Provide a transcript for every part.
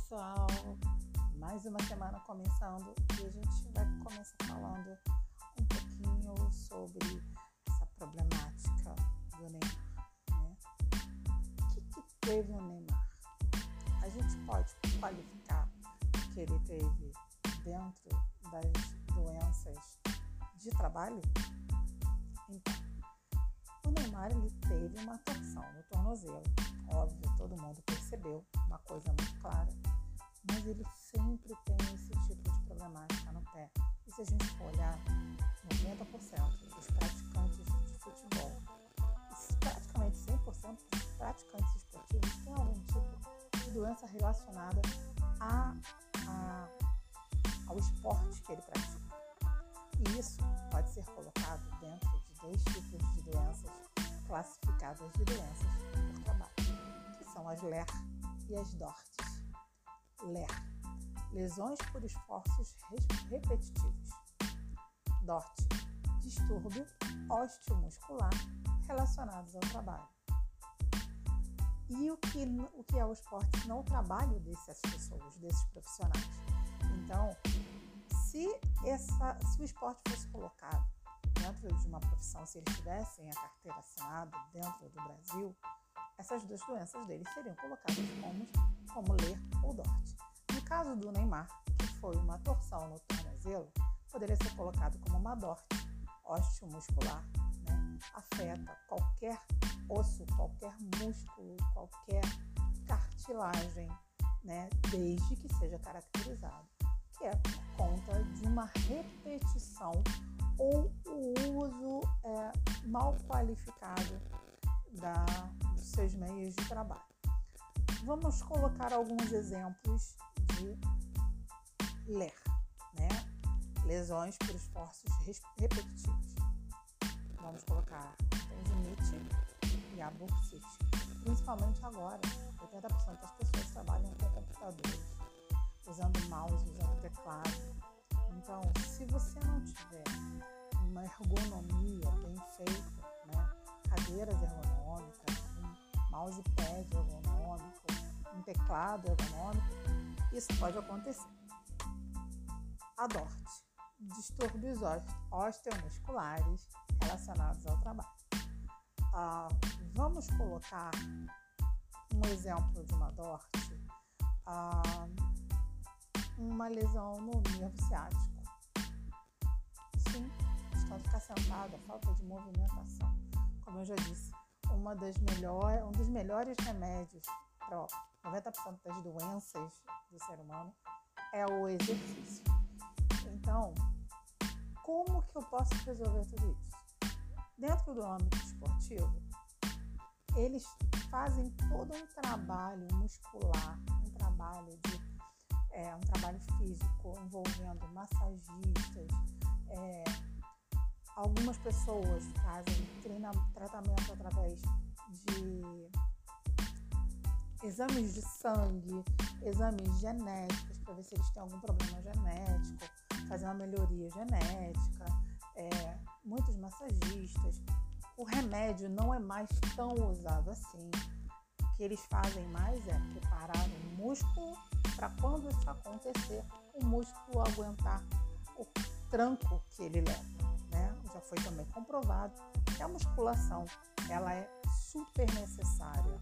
pessoal! Mais uma semana começando e a gente vai começar falando um pouquinho sobre essa problemática do Neymar. Né? O que, que teve o Neymar? A gente pode qualificar que ele teve dentro das doenças de trabalho? Então, o Neymar ele teve uma torção no tornozelo óbvio, todo mundo percebeu, uma coisa muito clara. Mas ele sempre tem esse tipo de problemática no pé. E se a gente for olhar, 90% dos praticantes de futebol, praticamente 100% dos praticantes esportivos têm algum tipo de doença relacionada a, a, ao esporte que ele pratica. E isso pode ser colocado dentro de dois tipos de doenças classificadas de doenças por trabalho são as LER e as DORTs. LER, lesões por esforços repetitivos. DORT, distúrbio osteomuscular relacionados ao trabalho. E o que, o que é o esporte? Não o trabalho dessas pessoas, desses profissionais. Então, se, essa, se o esporte fosse colocado dentro de uma profissão, se eles tivessem a carteira assinada dentro do Brasil, essas duas doenças dele seriam colocadas como, como ler ou DORT. No caso do Neymar, que foi uma torção no tornozelo, poderia ser colocado como uma DORT, osteomuscular, né? afeta qualquer osso, qualquer músculo, qualquer cartilagem, né? desde que seja caracterizado, que é por conta de uma repetição ou o uso é, mal qualificado da, dos seus meios de trabalho. Vamos colocar alguns exemplos de ler, né? Lesões por esforços repetitivos. Vamos colocar tendinite e a bursite. Principalmente agora, 80% das pessoas trabalham com computadores, usando mouse, usando teclado. Então, se você não tiver uma ergonomia bem feita, né? cadeiras ergonômicas, um mousepad ergonômico, um teclado ergonômico, isso pode acontecer. A DORT, distúrbios osteomusculares relacionados ao trabalho. Ah, vamos colocar um exemplo de uma DORT, ah, uma lesão no nervo ciático. Sim, está ficar sentada, falta de movimentação como eu já disse, uma das melhor, um dos melhores remédios para 90% das doenças do ser humano é o exercício. Então, como que eu posso resolver tudo isso? Dentro do âmbito esportivo, eles fazem todo um trabalho muscular, é, um trabalho físico envolvendo massagistas, é, Algumas pessoas fazem treina, tratamento através de exames de sangue, exames genéticos para ver se eles têm algum problema genético, fazer uma melhoria genética, é, muitos massagistas. O remédio não é mais tão usado assim. O que eles fazem mais é preparar o músculo para quando isso acontecer, o músculo aguentar o tranco que ele leva já foi também comprovado que a musculação ela é super necessária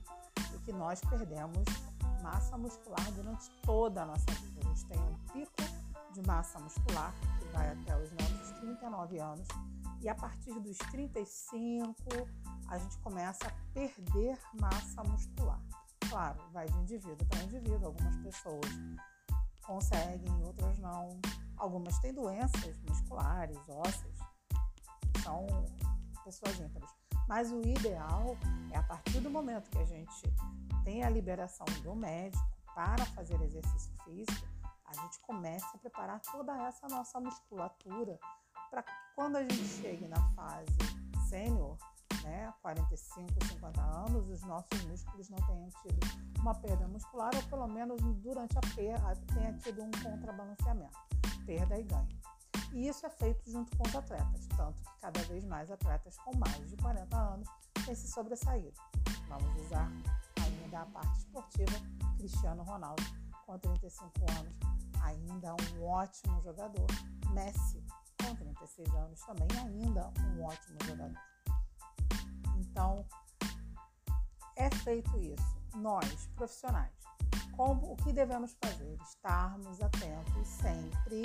e que nós perdemos massa muscular durante toda a nossa vida. A gente tem um pico de massa muscular que vai até os nossos 39 anos e a partir dos 35 a gente começa a perder massa muscular. Claro, vai de indivíduo para indivíduo. Algumas pessoas conseguem, outras não. Algumas têm doenças musculares, ósseas, são pessoas ímpares. Mas o ideal é a partir do momento que a gente tem a liberação do médico para fazer exercício físico, a gente começa a preparar toda essa nossa musculatura para quando a gente chegue na fase sênior, né, 45, 50 anos, os nossos músculos não tenham tido uma perda muscular ou pelo menos durante a perda tenha tido um contrabalanceamento, perda e ganho. E isso é feito junto com os atletas, tanto que cada vez mais atletas com mais de 40 anos têm se sobressaído. Vamos usar ainda a parte esportiva Cristiano Ronaldo com 35 anos, ainda um ótimo jogador. Messi, com 36 anos, também ainda um ótimo jogador. Então, é feito isso. Nós, profissionais, como o que devemos fazer? Estarmos atentos sempre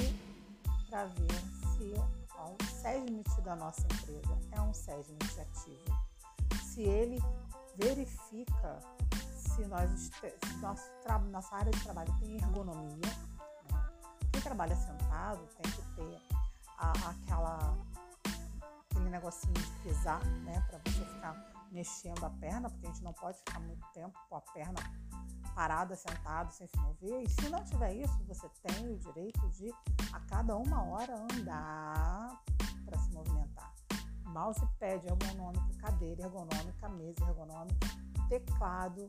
para ver se o SESMIT da nossa empresa é um SESMIT ativo. Se ele verifica se, nós, se nosso, nossa área de trabalho tem ergonomia. Né? Quem trabalha sentado tem que ter a, aquela, negocinho de pisar, né? Para você ficar mexendo a perna, porque a gente não pode ficar muito tempo com a perna parada, sentado, sem se mover. E se não tiver isso, você tem o direito de a cada uma hora andar para se movimentar. Mousepad ergonômico, cadeira ergonômica, mesa ergonômica, teclado,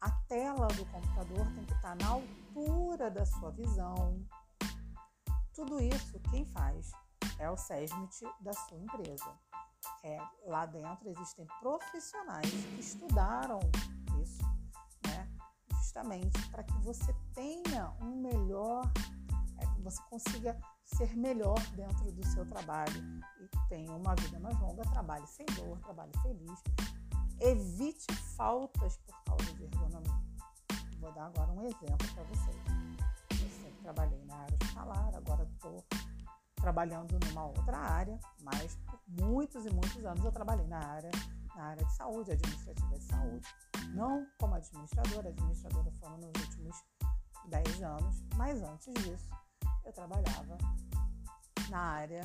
a tela do computador tem que estar na altura da sua visão. Tudo isso quem faz é o SESMIT da sua empresa. É, lá dentro existem profissionais que estudaram isso, né? justamente para que você tenha um melhor, é, que você consiga ser melhor dentro do seu trabalho e tenha uma vida mais longa, trabalhe sem dor, trabalhe feliz, evite faltas por causa de ergonomia. Vou dar agora um exemplo para vocês. Eu sempre trabalhei na área hospitalar, agora estou trabalhando numa outra área, mas por muitos e muitos anos eu trabalhei na área, na área de saúde, administrativa de saúde. Não como administradora, administradora foram nos últimos 10 anos, mas antes disso eu trabalhava na área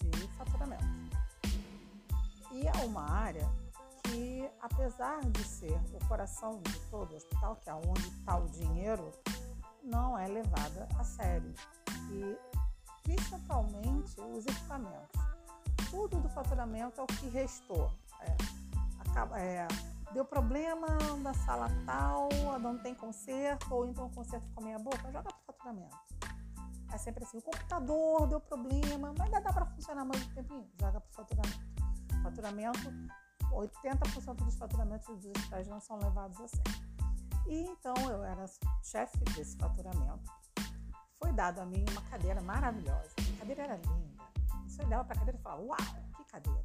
de faturamento. E é uma área que, apesar de ser o coração de todo o hospital, que é onde está o dinheiro, não é levada a sério. E principalmente os equipamentos. Tudo do faturamento é o que restou. É, acaba, é, deu problema na sala tal, não tem conserto, ou então o conserto ficou meia boca, joga para o faturamento. É sempre assim, o computador deu problema, mas ainda dá para funcionar mais um tempinho, joga para o faturamento. Faturamento 80% dos faturamentos dos hospitais não são levados a sério. E então eu era chefe desse faturamento. Foi dado a mim uma cadeira maravilhosa. A cadeira era linda. Você olhava para a cadeira e falava: Uau, que cadeira!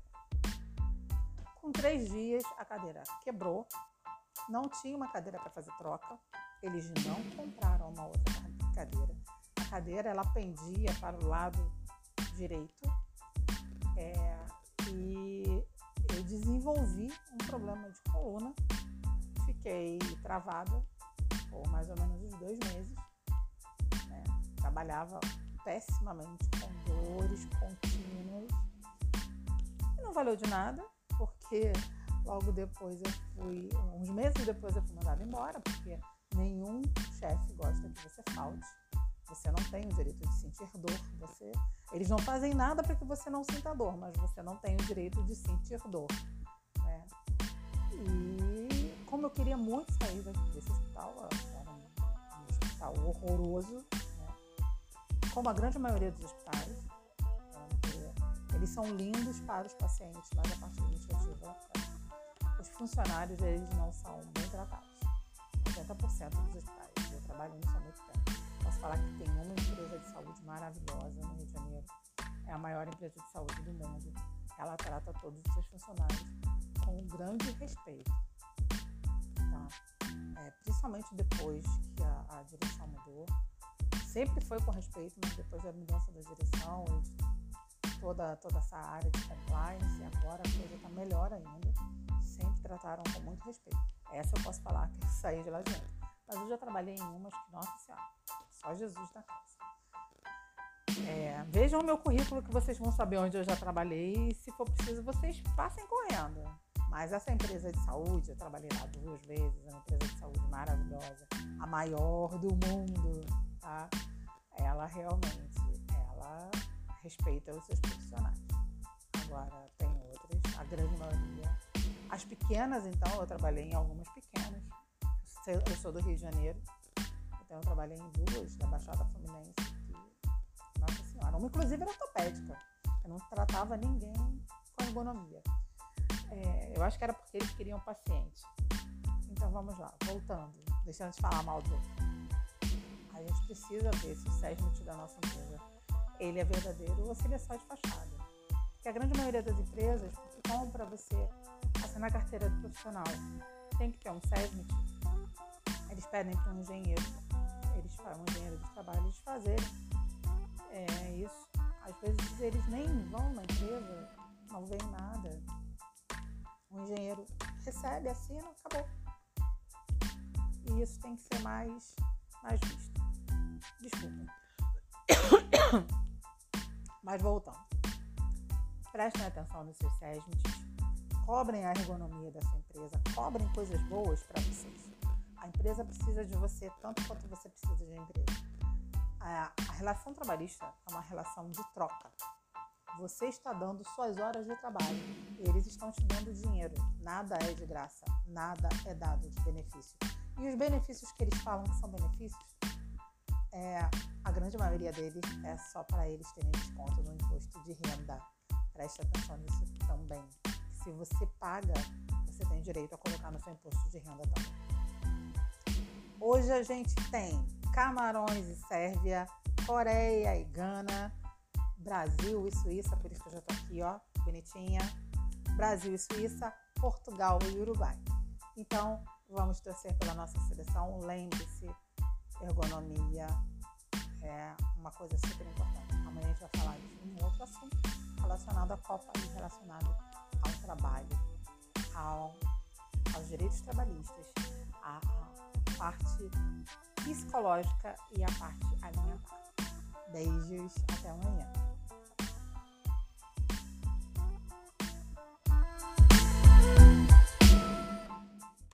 Com três dias, a cadeira quebrou. Não tinha uma cadeira para fazer troca. Eles não compraram uma outra cadeira. A cadeira ela pendia para o lado direito. É, e eu desenvolvi um problema de coluna, fiquei travada por mais ou menos uns dois meses. Trabalhava pessimamente com dores contínuas. E não valeu de nada, porque logo depois eu fui, uns meses depois eu fui mandada embora, porque nenhum chefe gosta que você falte. Você não tem o direito de sentir dor. Você, eles não fazem nada para que você não sinta dor, mas você não tem o direito de sentir dor. Né? E como eu queria muito sair desse hospital, era um, hospital horroroso? Como a grande maioria dos hospitais, né? eles são lindos para os pacientes, mas a parte administrativa, os funcionários eles não são bem tratados. 80% dos hospitais. Eu trabalho nisso há muito tempo posso falar que tem uma empresa de saúde maravilhosa no Rio de Janeiro. É a maior empresa de saúde do mundo. Ela trata todos os seus funcionários com um grande respeito. Tá? É, principalmente depois que a, a, direção mudou. Sempre foi com respeito, mas depois da mudança da direção e toda, toda essa área de compliance, agora a coisa está melhor ainda. Sempre trataram com muito respeito. Essa eu posso falar que eu saí de lá dentro. Mas eu já trabalhei em umas que, nossa senhora, só Jesus da casa. É, vejam o meu currículo que vocês vão saber onde eu já trabalhei e se for preciso vocês passem correndo. Mas essa empresa de saúde, eu trabalhei lá duas vezes, é uma empresa de saúde maravilhosa, a maior do mundo, tá? Ela realmente, ela respeita os seus profissionais. Agora tem outras, a grande maioria. As pequenas, então, eu trabalhei em algumas pequenas. Eu sou do Rio de Janeiro, então eu trabalhei em duas da Baixada Fluminense que, nossa senhora, uma inclusive era ortopédica. Eu não tratava ninguém com ergonomia. É, eu acho que era porque eles queriam paciente. Então vamos lá, voltando, deixando de falar mal do. A gente precisa ver se o SESMIT da nossa empresa ele é verdadeiro ou se ele é só de fachada. Porque a grande maioria das empresas, como para você assinar a carteira de profissional, tem que ter um SESMIT, eles pedem para um engenheiro, eles um engenheiro de trabalho, eles fazerem é, isso. Às vezes eles nem vão na empresa, não veem nada. O engenheiro recebe, assina, acabou. E isso tem que ser mais, mais visto. Desculpa. Mas voltando. Prestem atenção nos seus SESMITs. Cobrem a ergonomia dessa empresa. Cobrem coisas boas para vocês. A empresa precisa de você tanto quanto você precisa de empresa. A, a relação trabalhista é uma relação de troca. Você está dando suas horas de trabalho, eles estão te dando dinheiro. Nada é de graça, nada é dado de benefício. E os benefícios que eles falam que são benefícios, é, a grande maioria deles é só para eles terem desconto no imposto de renda. Preste atenção nisso também. Se você paga, você tem direito a colocar no seu imposto de renda também. Hoje a gente tem Camarões e Sérvia, Coreia e Gana, Brasil e Suíça, por isso que eu já tô aqui, ó, bonitinha. Brasil e Suíça, Portugal e Uruguai. Então, vamos torcer pela nossa seleção. Lembre-se, ergonomia é uma coisa super importante. Amanhã a gente vai falar de um outro assunto relacionado à Copa e relacionado ao trabalho, ao, aos direitos trabalhistas, à, à parte psicológica e a parte alimentar. Beijos, até amanhã.